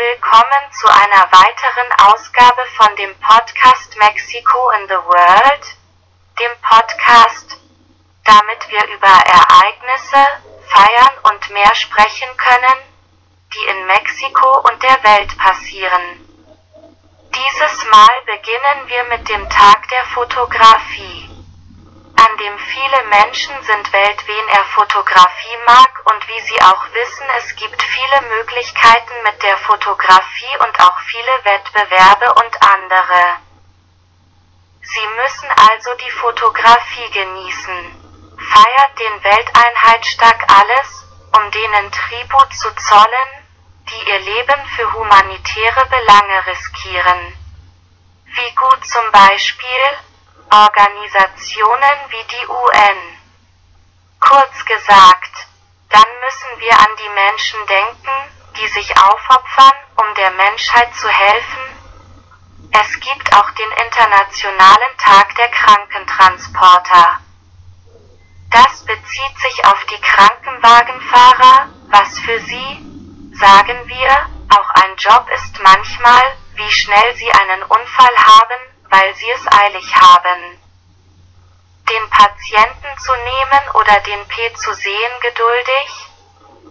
willkommen zu einer weiteren Ausgabe von dem Podcast Mexico in the World, dem Podcast, damit wir über Ereignisse, Feiern und mehr sprechen können, die in Mexiko und der Welt passieren. Dieses Mal beginnen wir mit dem Tag der Fotografie an dem viele Menschen sind Welt wen er Fotografie mag und wie Sie auch wissen es gibt viele Möglichkeiten mit der Fotografie und auch viele Wettbewerbe und andere. Sie müssen also die Fotografie genießen. Feiert den Welteinheitstag alles, um denen Tribut zu zollen, die ihr Leben für humanitäre Belange riskieren. Wie gut zum Beispiel, Organisationen wie die UN. Kurz gesagt, dann müssen wir an die Menschen denken, die sich aufopfern, um der Menschheit zu helfen. Es gibt auch den Internationalen Tag der Krankentransporter. Das bezieht sich auf die Krankenwagenfahrer, was für sie, sagen wir, auch ein Job ist manchmal, wie schnell sie einen Unfall haben, weil sie es eilig haben. Den Patienten zu nehmen oder den P zu sehen geduldig?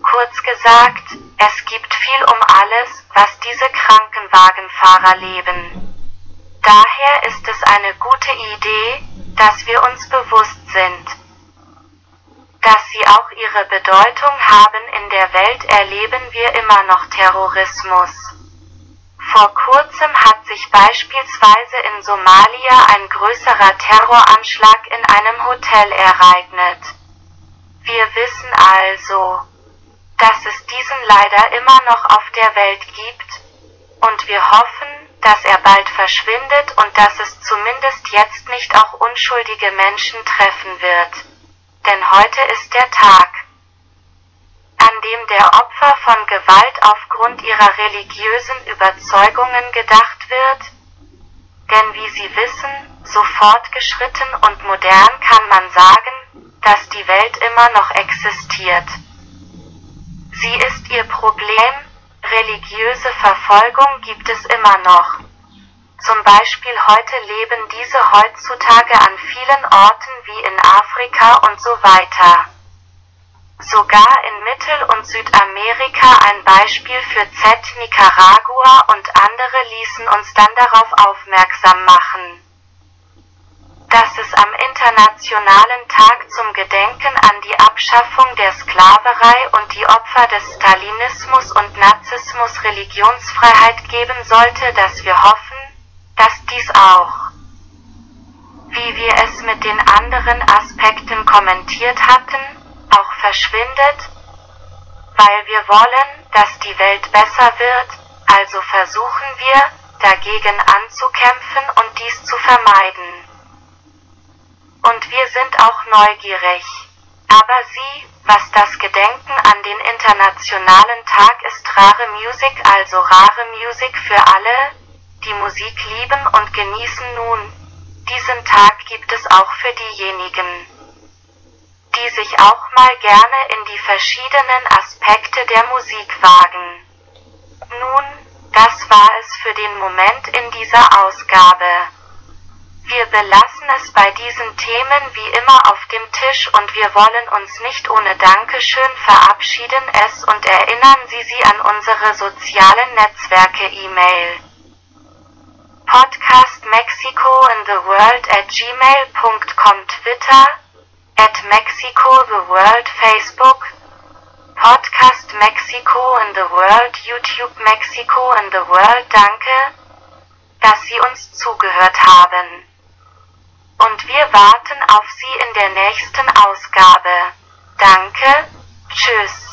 Kurz gesagt, es gibt viel um alles, was diese Krankenwagenfahrer leben. Daher ist es eine gute Idee, dass wir uns bewusst sind, dass sie auch ihre Bedeutung haben in der Welt erleben wir immer noch Terrorismus. Vor kurzem hat sich beispielsweise in Somalia ein größerer Terroranschlag in einem Hotel ereignet. Wir wissen also, dass es diesen leider immer noch auf der Welt gibt, und wir hoffen, dass er bald verschwindet und dass es zumindest jetzt nicht auch unschuldige Menschen treffen wird. Denn heute ist der Tag an dem der Opfer von Gewalt aufgrund ihrer religiösen Überzeugungen gedacht wird? Denn wie Sie wissen, so fortgeschritten und modern kann man sagen, dass die Welt immer noch existiert. Sie ist ihr Problem, religiöse Verfolgung gibt es immer noch. Zum Beispiel heute leben diese heutzutage an vielen Orten wie in Afrika und so weiter sogar in Mittel- und Südamerika ein Beispiel für Z Nicaragua und andere ließen uns dann darauf aufmerksam machen, dass es am Internationalen Tag zum Gedenken an die Abschaffung der Sklaverei und die Opfer des Stalinismus und Nazismus Religionsfreiheit geben sollte, dass wir hoffen, dass dies auch, wie wir es mit den anderen Aspekten kommentiert hatten, auch verschwindet, weil wir wollen, dass die Welt besser wird, also versuchen wir, dagegen anzukämpfen und dies zu vermeiden. Und wir sind auch neugierig. Aber Sie, was das Gedenken an den internationalen Tag ist rare Musik, also rare Musik für alle, die Musik lieben und genießen nun. Diesen Tag gibt es auch für diejenigen, die sich auch mal gerne in die verschiedenen Aspekte der Musik wagen. Nun, das war es für den Moment in dieser Ausgabe. Wir belassen es bei diesen Themen wie immer auf dem Tisch und wir wollen uns nicht ohne Dankeschön verabschieden es und erinnern Sie Sie an unsere sozialen Netzwerke E-Mail. Podcast Mexico in the World at gmail.com Twitter at Mexico the World Facebook, Podcast Mexico in the World YouTube Mexico in the World Danke, dass Sie uns zugehört haben. Und wir warten auf Sie in der nächsten Ausgabe. Danke, tschüss.